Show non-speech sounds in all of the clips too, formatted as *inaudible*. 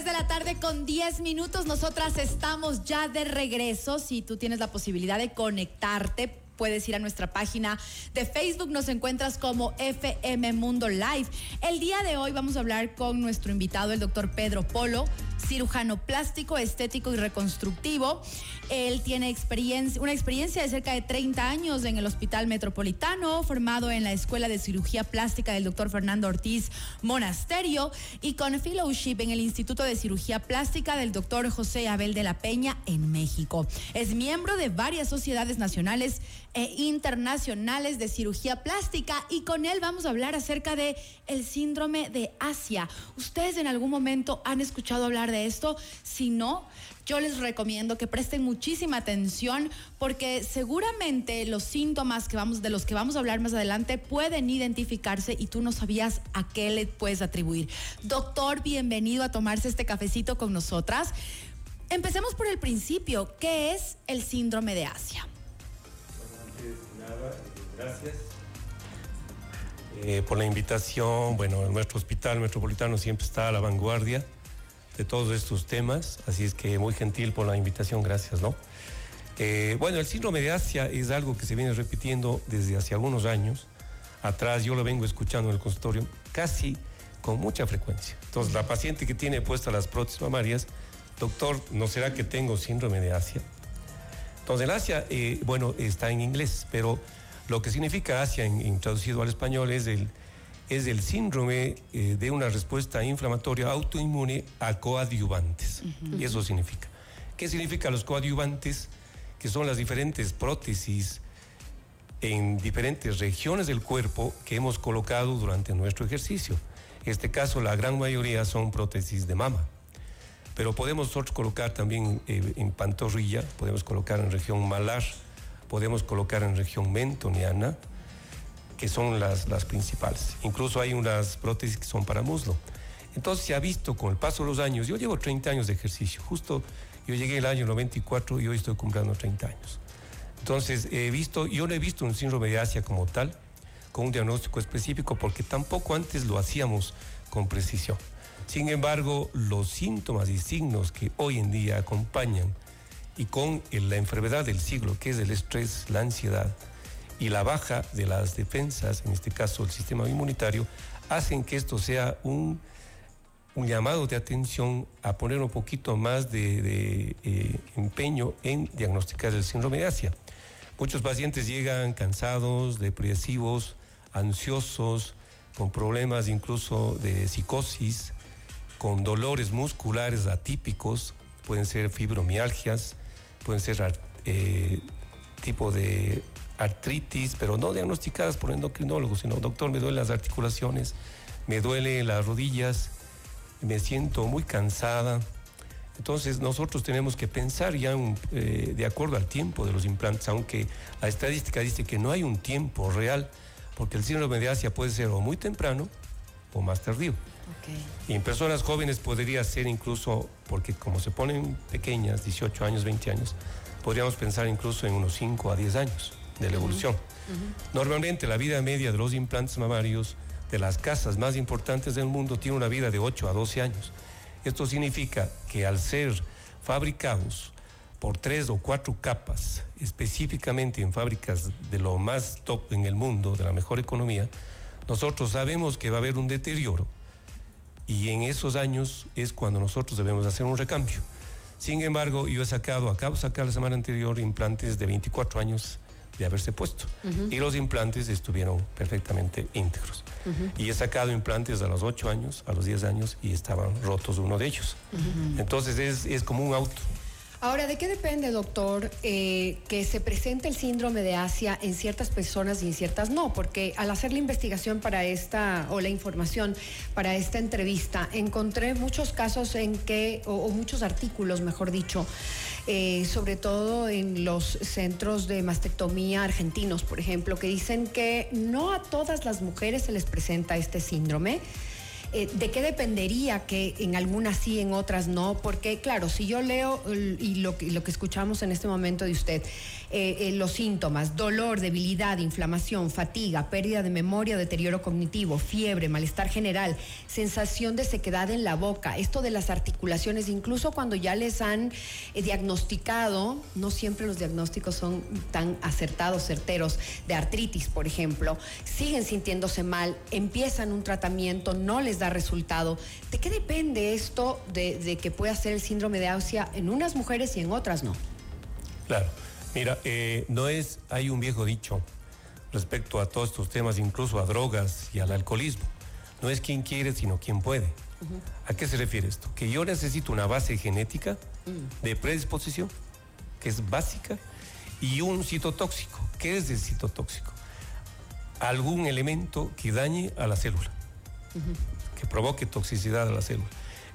Son las 3 de la tarde con 10 minutos. Nosotras estamos ya de regreso. Si tú tienes la posibilidad de conectarte, puedes ir a nuestra página de Facebook, nos encuentras como FM Mundo Live. El día de hoy vamos a hablar con nuestro invitado, el doctor Pedro Polo, cirujano plástico, estético y reconstructivo. Él tiene experiencia, una experiencia de cerca de 30 años en el Hospital Metropolitano, formado en la Escuela de Cirugía Plástica del doctor Fernando Ortiz Monasterio y con fellowship en el Instituto de Cirugía Plástica del doctor José Abel de la Peña en México. Es miembro de varias sociedades nacionales e internacionales de cirugía plástica y con él vamos a hablar acerca de el síndrome de Asia. ¿Ustedes en algún momento han escuchado hablar de esto? Si no, yo les recomiendo que presten muchísima atención porque seguramente los síntomas que vamos, de los que vamos a hablar más adelante pueden identificarse y tú no sabías a qué le puedes atribuir. Doctor, bienvenido a tomarse este cafecito con nosotras. Empecemos por el principio. ¿Qué es el síndrome de Asia? Nada, gracias. Eh, por la invitación. Bueno, nuestro hospital metropolitano siempre está a la vanguardia de todos estos temas, así es que muy gentil por la invitación, gracias, ¿no? Eh, bueno, el síndrome de Asia es algo que se viene repitiendo desde hace algunos años. Atrás yo lo vengo escuchando en el consultorio casi con mucha frecuencia. Entonces, la paciente que tiene puestas las prótesis mamarias, doctor, ¿no será que tengo síndrome de Asia? Entonces, el Asia, eh, bueno, está en inglés, pero lo que significa Asia en, traducido al español es el, es el síndrome eh, de una respuesta inflamatoria autoinmune a coadyuvantes. Y eso significa. ¿Qué significa los coadyuvantes? Que son las diferentes prótesis en diferentes regiones del cuerpo que hemos colocado durante nuestro ejercicio. En este caso, la gran mayoría son prótesis de mama. Pero podemos nosotros colocar también eh, en pantorrilla, podemos colocar en región malar, podemos colocar en región mentoniana, que son las, las principales. Incluso hay unas prótesis que son para muslo. Entonces se ha visto con el paso de los años, yo llevo 30 años de ejercicio, justo yo llegué el año 94 y hoy estoy cumpliendo 30 años. Entonces he visto, yo no he visto un síndrome de Asia como tal, con un diagnóstico específico, porque tampoco antes lo hacíamos con precisión. Sin embargo, los síntomas y signos que hoy en día acompañan y con la enfermedad del siglo, que es el estrés, la ansiedad y la baja de las defensas, en este caso el sistema inmunitario, hacen que esto sea un, llamado de atención a poner un poquito más de, eh, empeño en diagnosticar el síndrome de Asia. Muchos pacientes llegan cansados, depresivos, ansiosos, con problemas incluso de psicosis, con dolores musculares atípicos, pueden ser fibromialgias, pueden ser eh, tipo de artritis, pero no diagnosticadas por endocrinólogos, sino doctor, me duelen las articulaciones, me duelen las rodillas, me siento muy cansada. Entonces nosotros tenemos que pensar ya eh, de acuerdo al tiempo de los implantes, aunque la estadística dice que no hay un tiempo real, porque el síndrome de Asia puede ser o muy temprano o más tardío. Y en personas jóvenes podría ser incluso, porque como se ponen pequeñas, 18 años, 20 años, podríamos pensar incluso en unos 5 a 10 años de la evolución. Normalmente la vida media de los implantes mamarios de las casas más importantes del mundo tiene una vida de 8 a 12 años. Esto significa que al ser fabricados por tres o cuatro capas, específicamente en fábricas de lo más top en el mundo, de la mejor economía, nosotros sabemos que va a haber un deterioro y en esos años es cuando nosotros debemos hacer un recambio. Sin embargo, yo he sacado, acabo de sacar la semana anterior implantes de 24 años de haberse puesto y los implantes estuvieron perfectamente íntegros. Y he sacado implantes a los 8 años, a los 10 años y estaban rotos uno de ellos. Entonces es, es como un auto. Ahora, ¿de qué depende, doctor, eh, que se presente el síndrome de Asia en ciertas personas y en ciertas no? Porque al hacer la investigación para esta, o la información para esta entrevista, encontré muchos casos en que, o, muchos artículos, mejor dicho, eh, sobre todo en los centros de mastectomía argentinos, por ejemplo, que dicen que no a todas las mujeres se les presenta este síndrome Eh, ¿De qué dependería que en algunas sí, en otras no? Porque, claro, si yo leo y lo, lo que escuchamos en este momento de usted, eh, eh, los síntomas, dolor, debilidad, inflamación, fatiga, pérdida de memoria, deterioro cognitivo, fiebre, malestar general, sensación de sequedad en la boca, esto de las articulaciones, incluso cuando ya les han diagnosticado, no siempre los diagnósticos son tan acertados, certeros, de artritis, por ejemplo, siguen sintiéndose mal, empiezan un tratamiento, no les da resultado. ¿De qué depende esto de, que pueda ser el síndrome de Ausia en unas mujeres y en otras no? Claro, mira, eh, no es, hay un viejo dicho respecto a todos estos temas, incluso a drogas y al alcoholismo. No es quien quiere, sino quien puede. ¿A qué se refiere esto? Que yo necesito una base genética mm. de predisposición, que es básica, y un citotóxico. ¿Qué es el citotóxico? Algún elemento que dañe a la célula, que provoque toxicidad a la célula.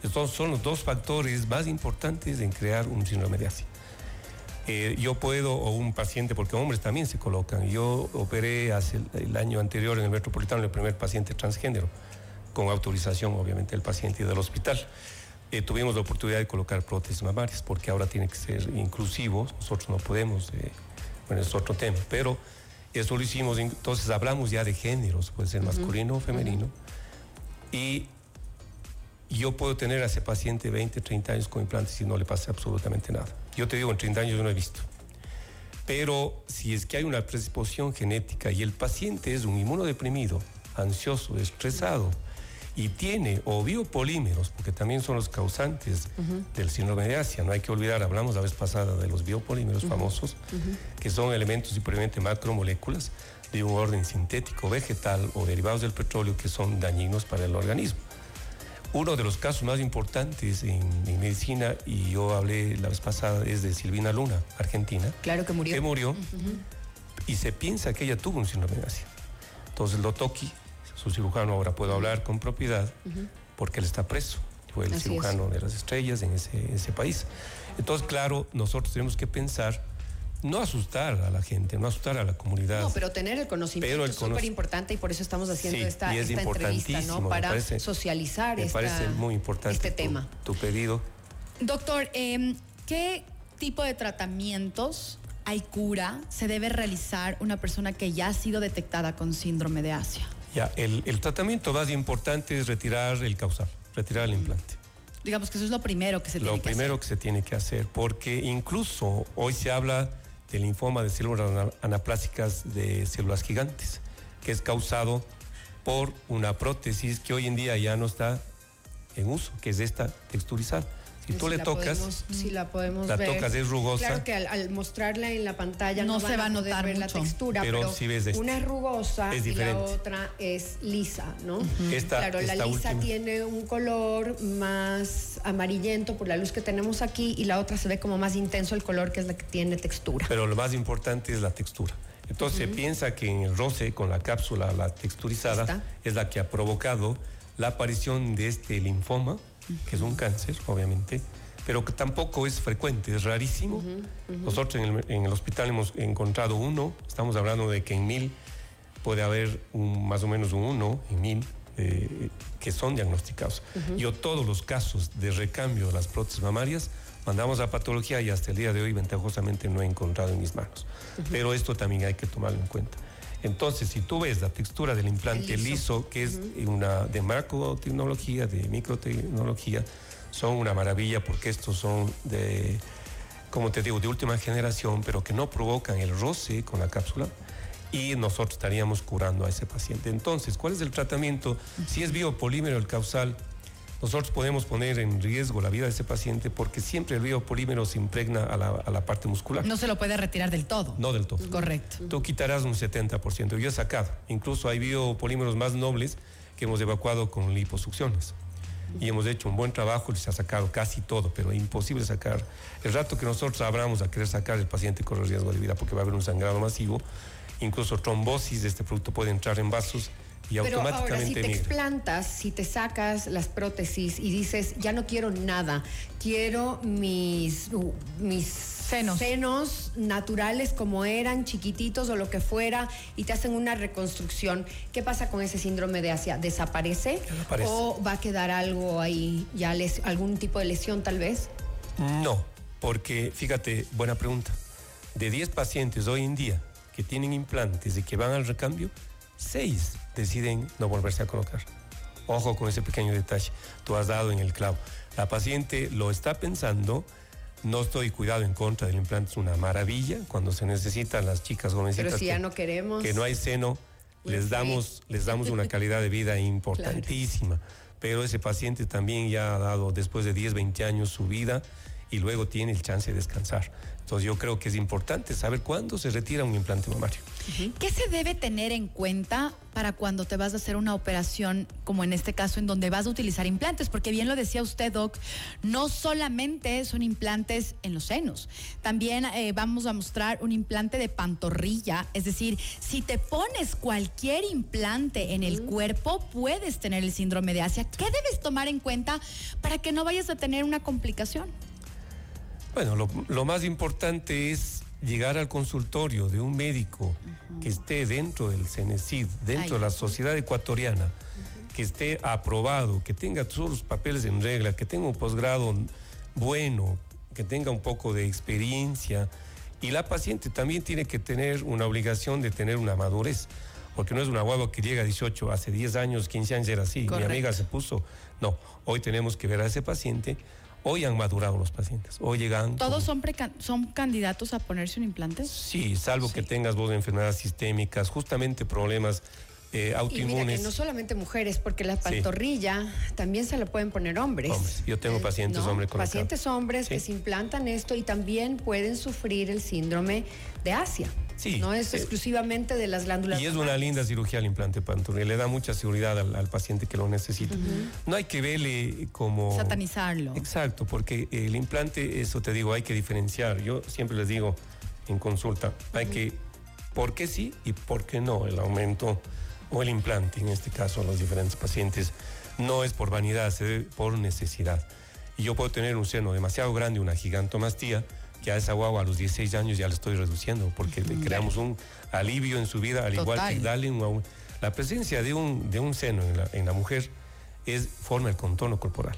Estos son los dos factores más importantes en crear un síndrome de Asia. Eh, yo puedo, o un paciente, porque hombres también se colocan. Yo operé hace el, año anterior en el Metropolitano el primer paciente transgénero, con autorización obviamente del paciente y del hospital. Eh, tuvimos la oportunidad de colocar prótesis mamarias porque ahora tiene que ser inclusivo, nosotros no podemos, eh, bueno, es otro tema, pero eso lo hicimos, entonces hablamos ya de géneros, puede ser masculino o femenino, y yo puedo tener a ese paciente 20, 30 años con implantes y no le pasa absolutamente nada. Yo te digo, en 30 años yo no he visto. Pero si es que hay una predisposición genética y el paciente es un inmunodeprimido, ansioso, estresado, y tiene o biopolímeros, porque también son los causantes del síndrome de Asia. No hay que olvidar, hablamos la vez pasada de los biopolímeros famosos, que son elementos simplemente macromoléculas de un orden sintético, vegetal o derivados del petróleo que son dañinos para el organismo. Uno de los casos más importantes en, medicina, y yo hablé la vez pasada, es de Silvina Luna, argentina. Claro que murió. Que murió. Y se piensa que ella tuvo un síndrome de Asia. Entonces lo toqui su cirujano ahora puedo hablar con propiedad porque él está preso. Fue el cirujano de las estrellas en ese, país. Entonces, claro, nosotros tenemos que pensar no asustar a la gente, no asustar a la comunidad. No, pero tener el conocimiento es súper importante y por eso estamos haciendo esta, entrevista, ¿no? Para socializar me parece muy importante este tema. Tu pedido. Doctor, em, ¿qué tipo de tratamientos hay cura se debe realizar una persona que ya ha sido detectada con síndrome de Asia? Ya, el, tratamiento más importante es retirar el causal, retirar el implante. Digamos que eso es lo primero que se tiene que hacer. Lo primero que se tiene que hacer, porque incluso hoy se habla del linfoma de células anaplásicas de células gigantes, que es causado por una prótesis que hoy en día ya no está en uso, que es esta texturizada. Si tú le tocas, si la podemos la tocas es rugosa. Claro que al, mostrarla en la pantalla no, se va a notar ver la textura, pero, si ves una es rugosa y la otra es lisa, ¿no? claro, la lisa tiene un color más amarillento por la luz que tenemos aquí y la otra se ve como más intenso el color que es la que tiene textura. Pero lo más importante es la textura. Entonces se piensa que en el roce con la cápsula, la texturizada, es la que ha provocado la aparición de este linfoma que es un cáncer, obviamente, pero que tampoco es frecuente, es rarísimo. Nosotros en el, hospital hemos encontrado uno, estamos hablando de que en mil puede haber un, más o menos un uno en mil eh, que son diagnosticados. Yo todos los casos de recambio de las prótesis mamarias mandamos a patología y hasta el día de hoy ventajosamente no he encontrado en mis manos. Pero esto también hay que tomarlo en cuenta. Entonces, si tú ves la textura del implante liso, que es una de macrotecnología, de microtecnología, son una maravilla porque estos son de, como te digo, de última generación, pero que no provocan el roce con la cápsula y nosotros estaríamos curando a ese paciente. Entonces, ¿cuál es el tratamiento? Si es biopolímero el causal, nosotros podemos poner en riesgo la vida de ese paciente porque siempre el biopolímero se impregna a la, parte muscular. No se lo puede retirar del todo. No del todo. Correcto. Tú quitarás un 70%. Yo he sacado. Incluso hay biopolímeros más nobles que hemos evacuado con liposucciones. Y hemos hecho un buen trabajo y se ha sacado casi todo, pero es imposible sacar. El rato que nosotros abramos a querer sacar, el paciente corre riesgo de vida porque va a haber un sangrado masivo. Incluso trombosis de este producto puede entrar en vasos y Pero ahora, si te migra. explantas, si te sacas las prótesis y dices, ya no quiero nada, quiero mis, uh, mis Senos. senos naturales como eran, chiquititos o lo que fuera, y te hacen una reconstrucción, ¿qué pasa con ese síndrome de Asia? ¿Desaparece? Desaparece. ¿O va a quedar algo ahí, ya les, algún tipo de lesión tal vez? No, porque fíjate, buena pregunta. De 10 pacientes hoy en día que tienen implantes y que van al recambio, 6 deciden no volverse a colocar. Ojo con ese pequeño detalle. Tú has dado en el clavo. La paciente lo está pensando. No estoy cuidado en contra del implante, es una maravilla. Cuando se necesitan las chicas jovencitas Pero si ya que- no queremos. que no hay seno, Pues les sí. damos, les damos una calidad de vida *laughs* importantísima. Pero ese paciente también ya ha dado después de 10, 20 años su vida y luego tiene el chance de descansar. Entonces yo creo que es importante saber cuándo se retira un implante mamario. ¿Qué se debe tener en cuenta para cuando te vas a hacer una operación, como en este caso, en donde vas a utilizar implantes? Porque bien lo decía usted, Doc, no solamente son implantes en los senos, también eh, vamos a mostrar un implante de pantorrilla, es decir, si te pones cualquier implante en el cuerpo, puedes tener el síndrome de Asia. ¿Qué debes tomar en cuenta para que no vayas a tener una complicación? Bueno, lo, lo más importante es llegar al consultorio de un médico que esté dentro del CENESID, dentro Ay. de la sociedad ecuatoriana, que esté aprobado, que tenga todos los papeles en regla, que tenga un posgrado bueno, que tenga un poco de experiencia. Y la paciente también tiene que tener una obligación de tener una madurez, porque no es una guagua que llega a 18, hace 10 años, 15 años era así, Correcto. mi amiga se puso. No, hoy tenemos que ver a ese paciente. Hoy han madurado los pacientes. Hoy llegan. ¿Todos con- son, son candidatos a ponerse un implante? Sí, salvo que tengas vos enfermedades sistémicas, justamente problemas eh, Y mira que autoinmunes. no solamente mujeres, porque la pantorrilla también se la pueden poner hombres. Hombres. Yo tengo Eh, pacientes ¿no? hombres con Pacientes hombres que se implantan esto y también pueden sufrir el síndrome de Asia. Sí. No es Eh, exclusivamente de las glándulas. Y es una linda cirugía el implante pantorrilla, le da mucha seguridad al, al paciente que lo necesita. No hay que verle como... Satanizarlo. Exacto, porque el implante, eso te digo, hay que diferenciar. Yo siempre les digo en consulta, hay que, ¿por qué sí y por qué no el aumento o el implante, en este caso a los diferentes pacientes? No es por vanidad, se debe por necesidad. Y yo puedo tener un seno demasiado grande, una gigantomastía, que a esa guagua a los 16 años ya le estoy reduciendo, porque le creamos un alivio en su vida, al igual Total. que darle un... La presencia de un, de un seno en la, en la mujer es, forma el contorno corporal.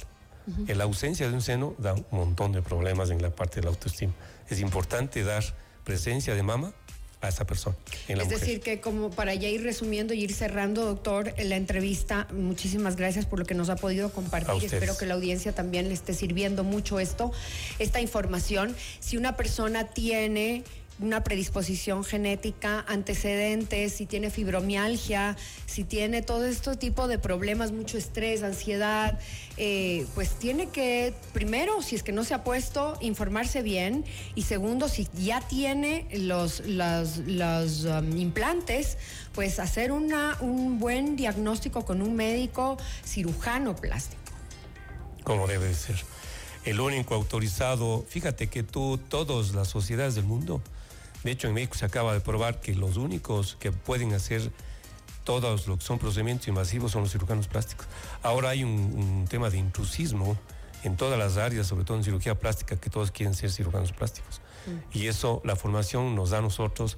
La ausencia de un seno da un montón de problemas en la parte de la autoestima. Es importante dar presencia de mama a esa persona, en la Es mujer. decir, que como para ya ir resumiendo y ir cerrando, doctor, la entrevista, muchísimas gracias por lo que nos ha podido compartir. Espero que la audiencia también le esté sirviendo mucho esto, esta información. Si una persona tiene una predisposición genética, antecedentes, si tiene fibromialgia, si tiene todo este tipo de problemas, mucho estrés, ansiedad, eh, pues tiene que, primero, si es que no se ha puesto, informarse bien y segundo, si ya tiene los, los, um, implantes, pues hacer una, un buen diagnóstico con un médico cirujano plástico. como debe de ser. El único autorizado, fíjate que tú, todas las sociedades del mundo, de hecho en México se acaba de probar que los únicos que pueden hacer todos los que son procedimientos invasivos son los cirujanos plásticos. Ahora hay un, un tema de intrusismo en todas las áreas, sobre todo en cirugía plástica, que todos quieren ser cirujanos plásticos. Y eso, la formación nos da a nosotros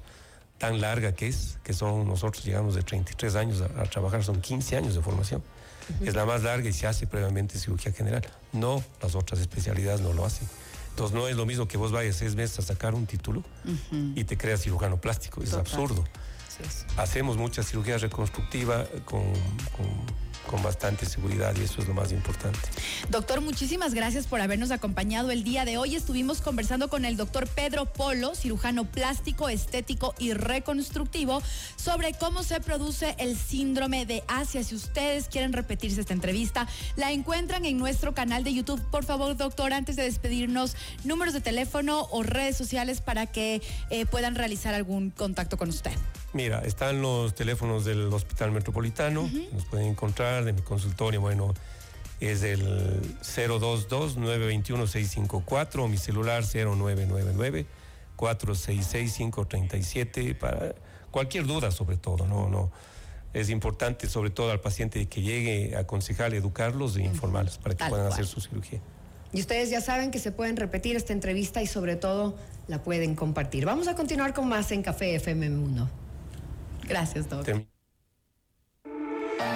tan larga que es, que son nosotros llegamos de 33 años a, a trabajar, son 15 años de formación. Es la más larga y se hace previamente cirugía general. No, las otras especialidades no lo hacen. Entonces no es lo mismo que vos vayas seis meses a sacar un título y te creas cirujano plástico. Es Total. absurdo. Hacemos mucha cirugía reconstructiva con, con- con bastante seguridad y eso es lo más importante. Doctor, muchísimas gracias por habernos acompañado el día de hoy. Estuvimos conversando con el doctor Pedro Polo, cirujano plástico, estético y reconstructivo, sobre cómo se produce el síndrome de Asia. Si ustedes quieren repetirse esta entrevista, la encuentran en nuestro canal de YouTube. Por favor, doctor, antes de despedirnos, números de teléfono o redes sociales para que eh, puedan realizar algún contacto con usted. Mira, están los teléfonos del Hospital Metropolitano, nos pueden encontrar de mi consultorio, bueno, es el 022-921-654, mi celular 0999-466-537, para cualquier duda sobre todo, no, no, es importante, sobre todo al paciente, que llegue a aconsejar, educarlos e informarlos para que Tal puedan cual. hacer su cirugía. Y ustedes ya saben que se pueden repetir esta entrevista y sobre todo la pueden compartir. Vamos a continuar con más en Café FM 1. Gracias, Doc. Termi-